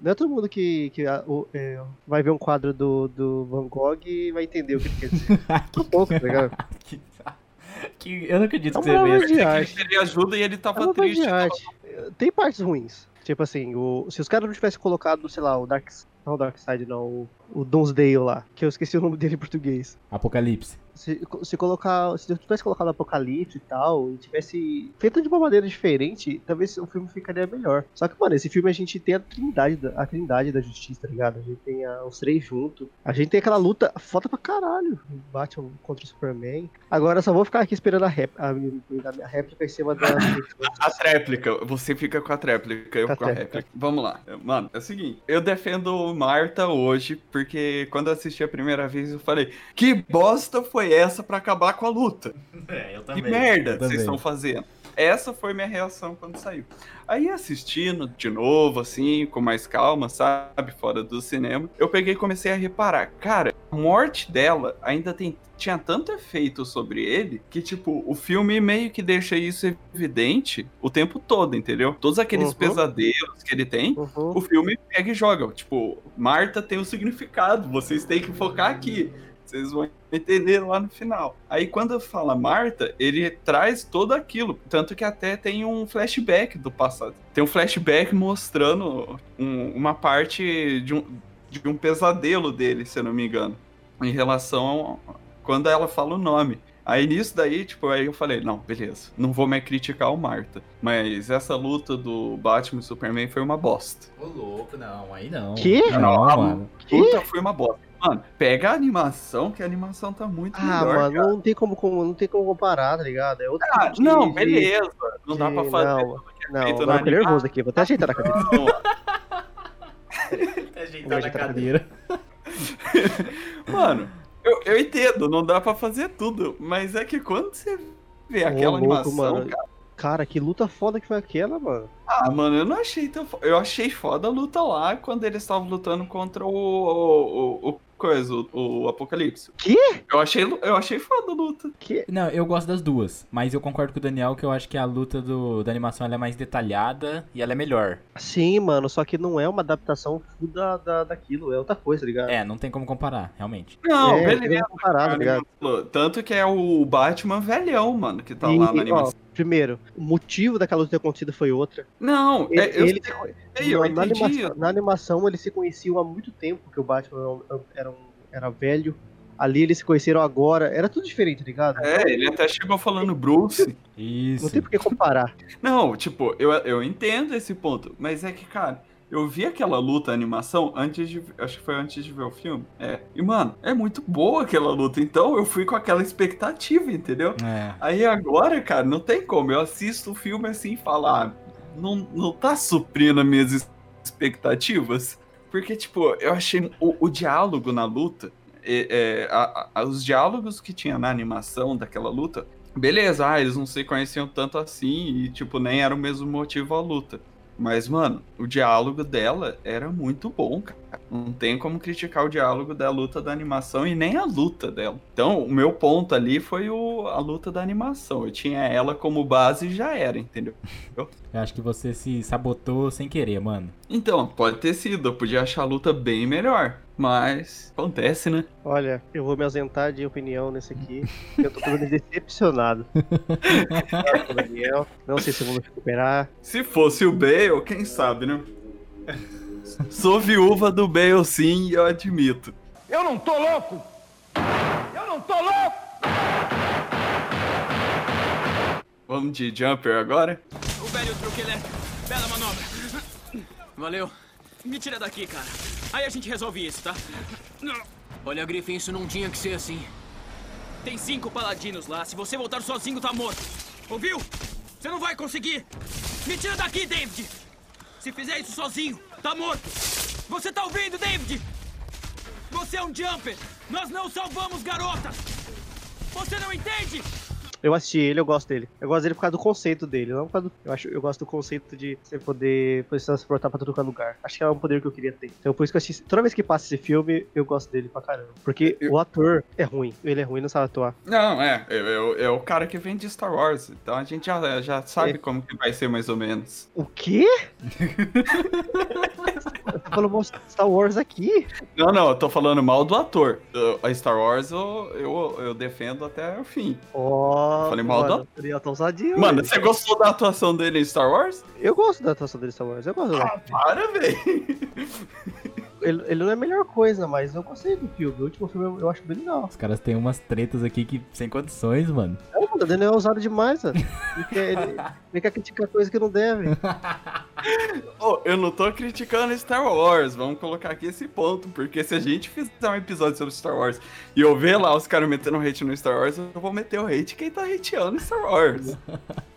Não é todo mundo que, que o- é, vai ver um quadro do, do Van Gogh e vai entender o que ele quer dizer. Só pouco, tá ligado? Que, eu não acredito É que uma você vê. de arte. Ele ajuda e ele É tava uma obra triste. de arte. Tem partes ruins. Tipo assim, o, se os caras não tivessem colocado, sei lá, o Dark. Não o Dark Side, não, o, o Donsdale lá, que eu esqueci o nome dele em português. Apocalipse. Se, se colocar. Se eu tivesse colocado Apocalipse e tal, e tivesse feito de uma maneira diferente, talvez o filme ficaria melhor. Só que, mano, esse filme a gente tem a trindade da, a trindade da justiça, tá ligado? A gente tem a- os três juntos. A gente tem aquela luta foda pra caralho. Batman contra o Superman. Agora eu só vou ficar aqui esperando a, rép a, minha, a réplica em cima da. A tréplica, você fica com a tréplica, eu Com a com a réplica. Vamos lá. Mano, é o seguinte, eu defendo Marta hoje, porque quando eu assisti a primeira vez eu falei, que bosta foi essa pra acabar com a luta? É, eu Que merda eu também. vocês estão fazendo? Essa foi minha reação quando saiu. Aí assistindo de novo, assim, com mais calma, sabe, fora do cinema, eu peguei e comecei a reparar, cara, morte dela ainda tem, tinha tanto efeito sobre ele que, tipo, o filme meio que deixa isso evidente o tempo todo, entendeu? Todos aqueles Uhum. pesadelos que ele tem, o filme pega e joga. Tipo, Marta tem um significado, vocês têm que focar aqui. Vocês vão entender lá no final. Aí quando fala Marta, ele traz tudo aquilo. Tanto que até tem um flashback do passado. Tem um flashback mostrando um- uma parte de um, de um pesadelo dele, se eu não me engano. Em relação a quando ela fala o nome. Aí nisso daí, tipo, aí eu falei, não, beleza, não vou mais criticar o Marta. Mas essa luta do Batman e Superman foi uma bosta. Ô, louco, não, aí não. Que? Não, a mano. luta foi uma bosta. Mano, pega a animação, que a animação tá muito Ah, melhor, mano, cara. não tem como, como- não tem como comparar, tá ligado? É outro Ah, tipo não, de- beleza. Não dá de- pra fazer Não, é não, na eu fiquei nervoso aqui, vou até ajeitar na cabeça. Ajeitar na cadeira. Mano, eu, eu entendo, não dá pra fazer tudo, mas é que quando você vê Ô, aquela louco, animação, mano. cara. Cara, que luta foda que foi aquela, mano. Ah, mano, eu não achei tão fo- Eu achei foda a luta lá quando eles estavam lutando contra o. o, o, o coisa, o, o Apocalipse. Que? Eu achei, eu achei foda a luta. Que? Não, eu gosto das duas, mas eu concordo com o Daniel que eu acho que a luta do, da animação ela é mais detalhada e ela é melhor. Sim, mano, só que não é uma adaptação full da, da, daquilo, é outra coisa, tá ligado? É, não tem como comparar, realmente. Não, É, beleza. tem como comparar, tá ligado? Tanto que é o Batman velhão, mano, que tá E, lá na ó, animação. primeiro, o motivo daquela luta ter acontecido foi outra. Não, ele, é, eu, ele- sei, eu na, entendi. animação, na animação eles se conheciam há muito tempo, porque o Batman era, um- era velho. Ali eles se conheceram agora, era tudo diferente, tá ligado? É, ele até chegou falando Bruce. Isso. Não tem por que comparar. Não, tipo, eu, eu entendo esse ponto, mas é que, cara, eu vi aquela luta, animação, antes de. Acho que foi antes de ver o filme. É. E, mano, é muito boa aquela luta. Então eu fui com aquela expectativa, entendeu? É. Aí agora, cara, não tem como. Eu assisto o filme assim e falo, ah, não, não tá suprindo as minhas expectativas. Porque, tipo, eu achei o, o diálogo na luta, é, é, a- a- os diálogos que tinha na animação daquela luta, beleza, ah, eles não se conheciam tanto assim e, tipo, nem era o mesmo motivo a luta. Mas, mano, o diálogo dela era muito bom, cara. Não tem como criticar o diálogo da luta da animação e nem a luta dela. Então, o meu ponto ali foi o, a luta da animação. Eu tinha ela como base e já era, entendeu? Eu acho que você se sabotou sem querer, mano. Então, pode ter sido. Eu podia achar a luta bem melhor. Mas acontece, né? Olha, eu vou me ausentar de opinião nesse aqui. Eu tô totalmente decepcionado. É, Daniel, não sei se eu vou me recuperar. Se fosse o Bale, quem sabe, né? Sou viúva do Bale, sim, eu admito. Eu não tô louco! Eu não tô louco! Vamos de Jumper agora? O velho truque elétrico. Bela manobra. Valeu. Me tira daqui, cara. Aí a gente resolve isso, tá? Olha, Griffin, isso não tinha que ser assim. Tem cinco paladinos lá. Se você voltar sozinho, tá morto. Ouviu? Você não vai conseguir. Me tira daqui, David. Se fizer isso sozinho, tá morto. Você tá ouvindo, David? Você é um jumper. Nós não salvamos garotas. Você não entende? Eu assisti ele, eu gosto dele. Eu gosto dele por causa do conceito dele, não por causa do... Eu, acho, eu gosto do conceito de você poder, transportar pra todo lugar. Acho que é um poder que eu queria ter. Então por isso que eu assisti. Toda vez que passa esse filme, eu gosto dele pra caramba. Porque o ator é ruim. Ele é ruim, não sabe atuar. Não, é. É, é- é o cara que vem de Star Wars. Então a gente já, já sabe É. como que vai ser mais ou menos. O quê? Você falou mal de Star Wars aqui? Não, não, eu tô falando mal do ator. Eu- A Star Wars eu, eu, eu defendo até o fim. Ó, Falei mal mano, Mano, você gostou da atuação dele em Star Wars? Eu gosto da atuação dele em Star Wars, eu gosto Ah, para, velho. Ele, ele não é a melhor coisa, mas eu gostei do filme. O último filme eu, eu acho bem legal. Os caras têm umas tretas aqui que sem condições, mano. Não, mano, o Daniel é ousado demais, velho. Ele, quer- ele, ele quer criticar coisa que não deve. Ô, eu não tô criticando Star Wars, vamos colocar aqui esse ponto, porque se a gente fizer um episódio sobre Star Wars e eu ver lá os caras metendo hate no Star Wars, eu vou meter o hate quem tá hateando Star Wars.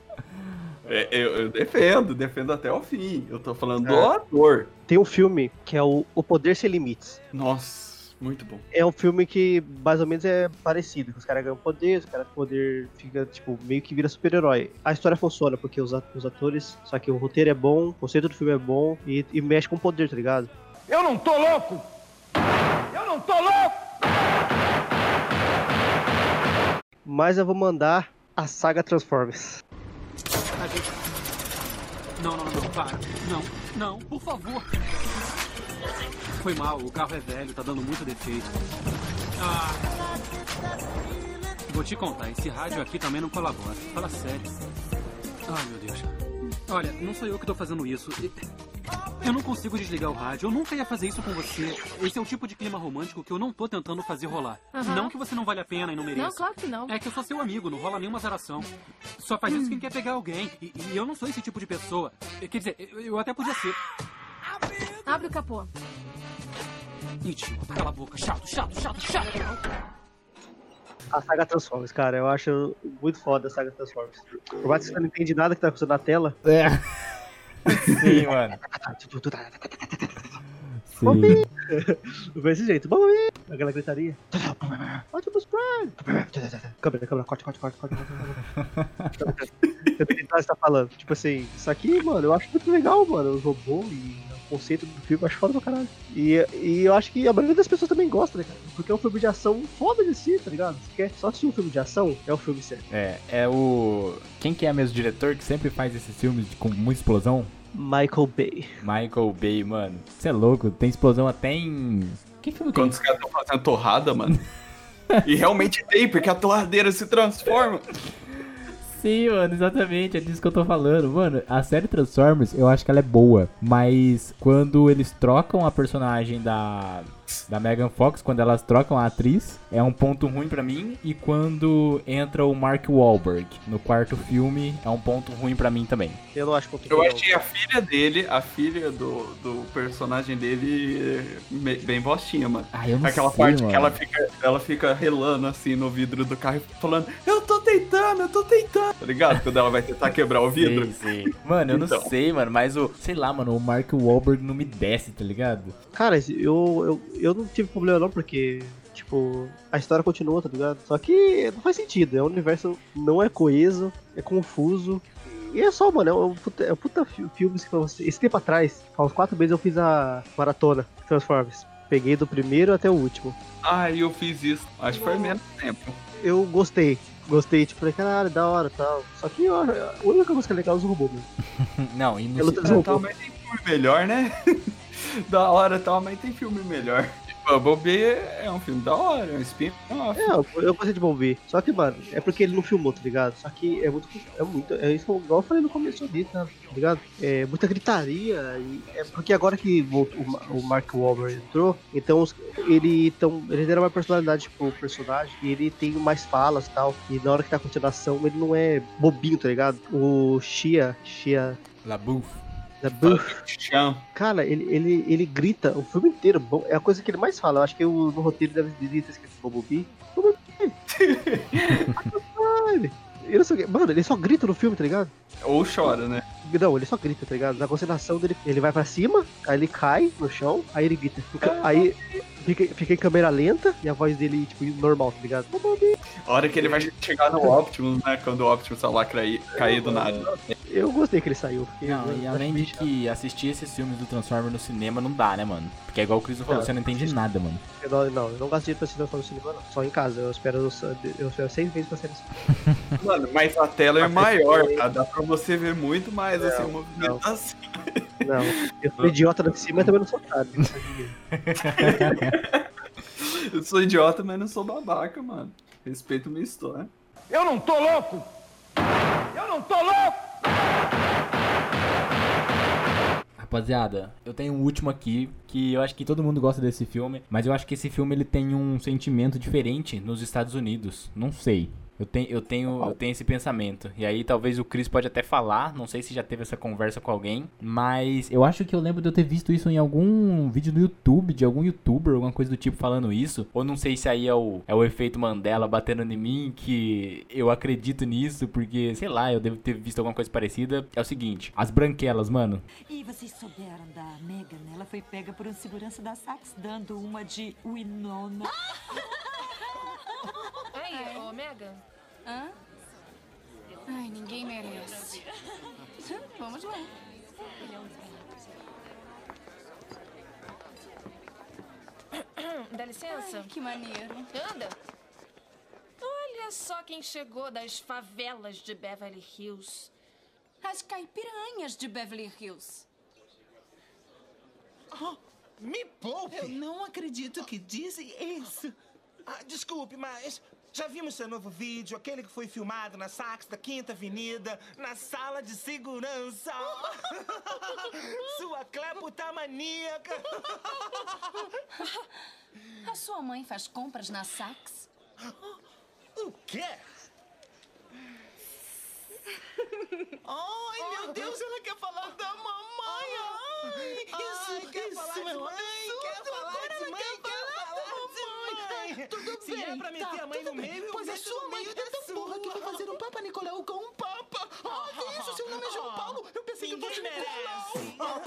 É, eu, eu defendo, defendo até o fim. Eu tô falando do É. ator. Tem um filme que é o, o Poder Sem Limites. Nossa, muito bom. É um filme que mais ou menos é parecido. que Os caras ganham poder, os caras com poder fica, tipo, meio que vira super-herói. A história funciona porque os, os atores, só que o roteiro é bom, o conceito do filme é bom e, e mexe com poder, tá ligado? Eu não tô louco! Eu não tô louco! mas eu vou mandar a saga Transformers. A gente... Não, não, não, para. Não, não, por favor. Foi mal, o carro é velho, tá dando muito defeito. Ah. Vou te contar, esse rádio aqui também não colabora. Fala sério. Ai, meu Deus. Olha, não sou eu que tô fazendo isso. Eu não consigo desligar o rádio. Eu nunca ia fazer isso com você. Esse é o tipo de clima romântico que eu não tô tentando fazer rolar. Não que você não vale a pena e não mereça. Não, claro que não. É que eu sou seu amigo, não rola nenhuma zaração. Só faz isso quem quer pegar alguém. E, e eu não sou esse tipo de pessoa. Quer dizer, eu, eu até podia ser. Abre o capô. Idiota, cala a boca. Chato, chato, chato, chato. A saga Transformers, cara, eu acho muito foda a saga Transformers. Por mais que você não entende nada que tá acontecendo na tela. É. Sim, mano. Sim. Desse jeito. Aquela gritaria. Optimus Prime! Câmera, câmera, corte, corte, corte, corte, corte, corte. Eu entendi o que você tá falando. Tipo assim, isso aqui, mano, eu acho muito legal, mano. Os robôs e conceito do filme, eu acho foda pra caralho. E, e eu acho que a maioria das pessoas também gosta, né, cara? Porque é um filme de ação foda de si, tá ligado? Você quer só assistir um filme de ação, é o filme certo. É, é o. Quem que é mesmo o diretor que sempre faz esses filmes com muita explosão? Michael Bay. Michael Bay, mano. Você é louco, tem explosão até em. Que filme tem? Quando os caras estão fazendo torrada, mano. e realmente tem, porque a torradeira se transforma. Sim, mano, exatamente, é disso que eu tô falando. Mano, a série Transformers, eu acho que ela é boa, mas quando eles trocam a personagem da da Megan Fox, quando elas trocam a atriz, é um ponto ruim pra mim, e quando entra o Mark Wahlberg no quarto filme, é um ponto ruim pra mim também. Eu não acho que Eu achei a filha dele, a filha do, do personagem dele, me- bem bostinha, mano. Ah, eu não Aquela sei, parte mano. que ela fica, ela fica relando assim no vidro do carro e falando: Eu tô tentando, eu tô tentando. Tá ligado? Quando ela vai tentar quebrar o vidro. Sim, sim. Mano, eu não Então. sei, mano, mas o. Sei lá, mano, o Mark Wahlberg não me desce, tá ligado? Cara, eu, eu, eu não tive problema não, porque, tipo, a história continua, tá ligado? Só que não faz sentido, é um universo não é coeso, é confuso. E é só, mano, é um puta, é um puta fi- filme que pra você. Esse tempo atrás, há uns quatro meses eu fiz a maratona Transformers. Peguei do primeiro até o último. Ah, eu fiz isso. Acho que foi menos tempo. Eu gostei. Gostei, tipo, falei, caralho, da hora e tal. Só que eu, a única música legal é os robôs mesmo. não, e no tal, mas tem filme melhor, né? da hora tal, mas tem filme melhor. Bumblebee é um filme da hora, é um spin-off. É, eu, eu gostei de Bombi. Só que, mano, é porque ele não filmou, tá ligado? Só que é muito. É muito. É isso igual eu falei no começo ali, tá, ligado? É muita gritaria. E é porque agora que voltou, o, o Mark Wahlberg entrou, então os- ele tão, ele deram uma personalidade pro personagem e ele tem mais falas e tal. E na hora que tá acontecendo a ação, ele não é bobinho, tá ligado? O Shia. Shia. LaBeouf. Cara, ele, ele, ele grita o filme inteiro. É a coisa que ele mais fala. Eu acho que o, no roteiro deve devia ter escrito Bumblebee. Bumblebee. Ele- ele só, mano, ele só grita no filme, tá ligado? Ou chora, né? Não, ele só grita, tá ligado? Na concentração dele, ele vai pra cima, aí ele cai no chão, aí ele grita. Fica- Aí fica, fica em câmera lenta e a voz dele, tipo, normal, tá ligado? A hora que ele vai chegar no Optimus, né? Quando o Optimus tá lá cair, cair do nada. Eu gostei que ele saiu. porque Não, e além de que assistir esses filmes do Transformer no cinema não dá, né, mano? Porque é igual o Chris falou, Não, você não entende nada, mano. Eu não, não, eu não gasto dinheiro pra assistir Transformers no cinema, não. Só em casa. Eu espero, eu espero seis vezes pra sair no Mano, mas a tela é maior, tá? Dá pra você ver muito mais, assim, o movimentação. Não, eu sou idiota de cima, mas também não sou otário. Eu sou idiota, mas não sou babaca, mano. Respeito minha história. Eu não tô louco! Eu não tô louco! Rapaziada, eu tenho um último aqui que eu acho que todo mundo gosta desse filme, mas eu acho que esse filme ele tem um sentimento diferente nos Estados Unidos. Não sei. Eu tenho, eu tenho, eu tenho esse pensamento. E aí talvez o Chris pode até falar, não sei se já teve essa conversa com alguém, mas eu acho que eu lembro de eu ter visto isso em algum vídeo no YouTube, de algum youtuber, alguma coisa do tipo falando isso. Ou não sei se aí é o, é o efeito Mandela batendo em mim, que eu acredito nisso, porque, sei lá, eu devo ter visto alguma coisa parecida. É o seguinte, as branquelas, mano. E vocês souberam da Megan? Ela foi pega por um segurança da Saks dando uma de Winona. Ei, ô Megan. Hã? Ai, ninguém merece. Vamos lá. Dá licença? que maneiro. Anda. Olha Olha só quem chegou das favelas de Beverly Hills. As caipiranhas de Beverly Hills. Oh, me poupe! Eu não acredito que dizem isso. Ah, desculpe, mas já vimos seu novo vídeo, aquele que foi filmado na Saks da Quinta Avenida, na sala de segurança. Sua clepota maníaca. A sua mãe faz compras na Saks? O quê? Ai, meu Deus, ela quer falar da mamãe. Ai, isso, quer isso falar de é mãe, quer falar de mãe, quer falar mãe. Tudo Se é bem, pra meter tá, a mãe no bem. meio, eu Pois a meto sua mãe é tão burra que vai fazer um Papa Nicolau com um Papa. Ah, que isso? Seu nome é João Paulo. Eu pensei que fosse merece. Ah,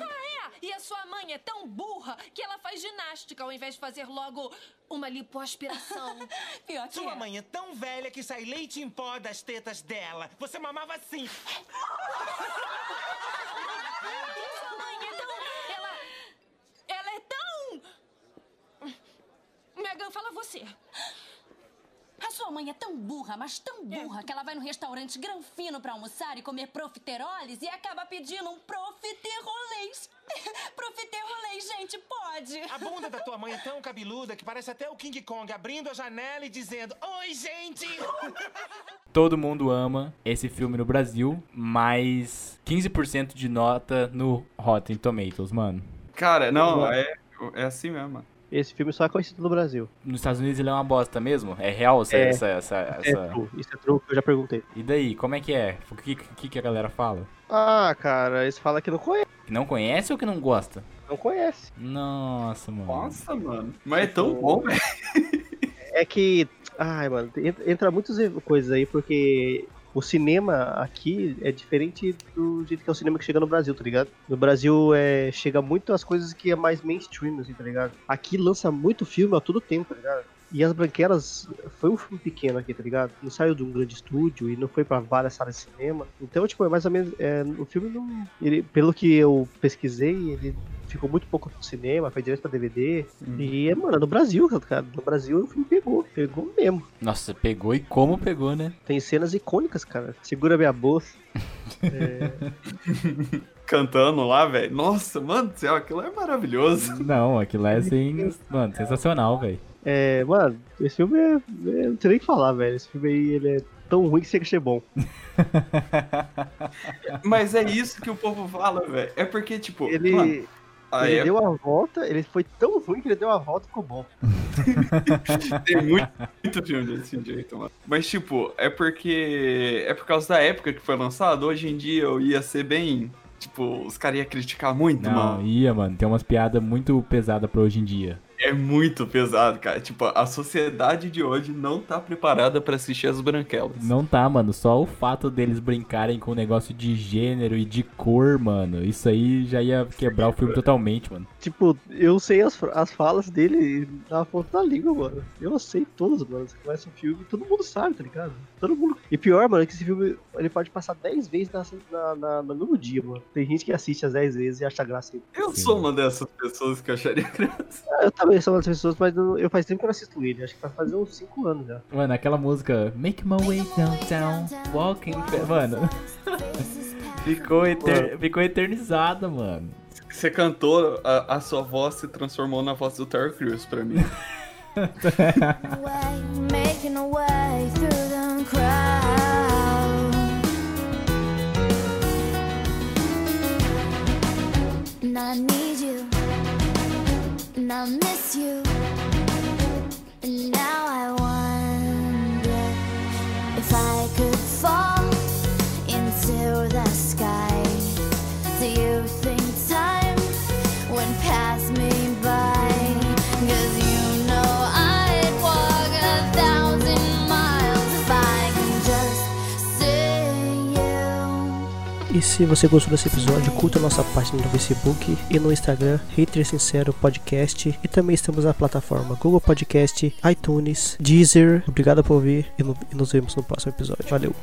é? E a sua mãe é tão burra que ela faz ginástica ao invés de fazer logo uma lipoaspiração. Pior que Sua é. mãe é tão velha que sai leite em pó das tetas dela. Você mamava assim. E sua mãe é tão. Ela. Ela é tão. Megan, fala você. A sua mãe é tão burra, mas tão burra, que ela vai no restaurante granfino pra almoçar e comer profiteroles e acaba pedindo um profiterolês. profiterolês, gente, pode. A bunda da tua mãe é tão cabeluda que parece até o King Kong abrindo a janela e dizendo: Oi, gente! Todo mundo ama esse filme no Brasil, mas 15% de nota no Rotten Tomatoes, mano. Cara, não, é, é assim mesmo, mano. Esse filme só é conhecido no Brasil. Nos Estados Unidos ele é uma bosta mesmo? É real essa... É, essa, essa, É essa- true, isso é true, eu já perguntei. E daí, como é que é? O que, que, que a galera fala? Ah, cara, eles falam que não conhece. Que não conhece ou que não gosta? Não conhece. Nossa, mano. Nossa, mano. Mas é tão bom, velho. É que. Ai, mano, entra- entra muitas coisas aí, porque o cinema aqui é diferente do jeito que é o cinema que chega no Brasil, tá ligado? No Brasil é, chega muito as coisas que é mais mainstream, assim, tá ligado? Aqui lança muito filme a todo tempo, tá ligado? E As Branquelas foi um filme pequeno aqui, tá ligado? Não saiu de um grande estúdio e não foi pra várias salas de cinema. Então, tipo, é mais ou menos. É, o filme não. Ele, pelo que eu pesquisei, ele ficou muito pouco no cinema, foi direto pra DVD. E, é, mano, no Brasil, cara. No Brasil o filme pegou. Pegou mesmo. Nossa, pegou e como pegou, né? Tem cenas icônicas, cara. Segura minha bolsa. Cantando lá, velho. Nossa, mano do céu, aquilo é maravilhoso. Não, aquilo é assim, mano, sensacional, velho. É, mano, esse filme é. é- Não sei nem o que falar, velho. Esse filme aí, ele é tão ruim que chega a ser bom. Mas é isso que o povo fala, velho. É porque, tipo. Ele. mano, ele época- deu a volta, ele foi tão ruim que ele deu a volta e ficou bom. Tem muito, muito filme desse jeito, mano. Mas, tipo, é porque. É por causa da época que foi lançado. Hoje em dia eu ia ser bem. Tipo, os caras iam criticar muito, Não, mano. ia, mano. Tem umas piadas muito pesadas pra hoje em dia. É muito pesado, cara. Tipo, a sociedade de hoje não tá preparada pra assistir as branquelas. Não tá, mano. Só o fato deles brincarem com o negócio de gênero e de cor, mano. Isso aí já ia quebrar o filme totalmente, mano. Tipo, eu sei as, as falas dele na ponta da língua, mano. Eu sei todas, mano. Você começa o filme, todo mundo sabe, tá ligado? Todo mundo. E pior, mano, é que esse filme ele pode passar 10 vezes na, na, na- no mesmo dia, mano. Tem gente que assiste as 10 vezes e acha graça. Eu sou uma dessas pessoas que acharia graça. Ah, Eu também sou uma das pessoas, mas eu, eu faz tempo que eu não assisto ele. Acho que vai fazer uns 5 anos já. Mano, aquela música Make My Way Downtown, Walking... Mano, ficou, eter... ficou eternizada, mano. Você cantou, a, a sua voz se transformou na voz do Terry Crews pra mim. I need you, and I miss you. Se você gostou desse episódio, curta nossa página no Facebook e no Instagram, Hater Sincero Podcast. E também estamos na plataforma Google Podcast, iTunes, Deezer. Obrigado por ouvir e, e nos vemos no próximo episódio. Valeu!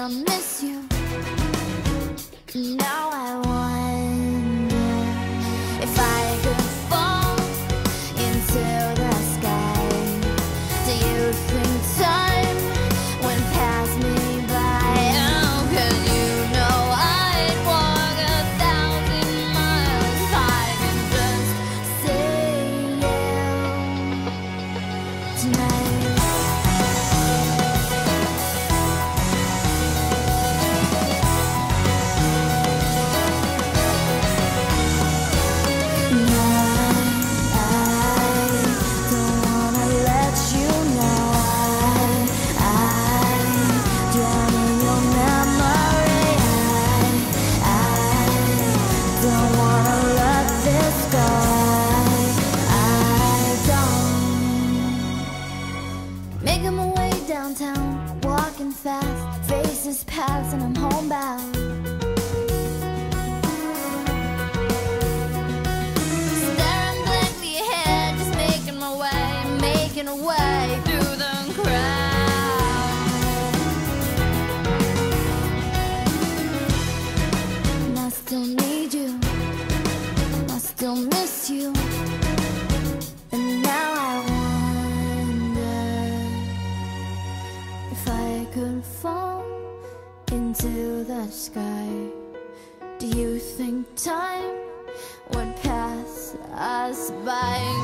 I miss you. Now. and I'm homebound. sky Do you think time would pass us by?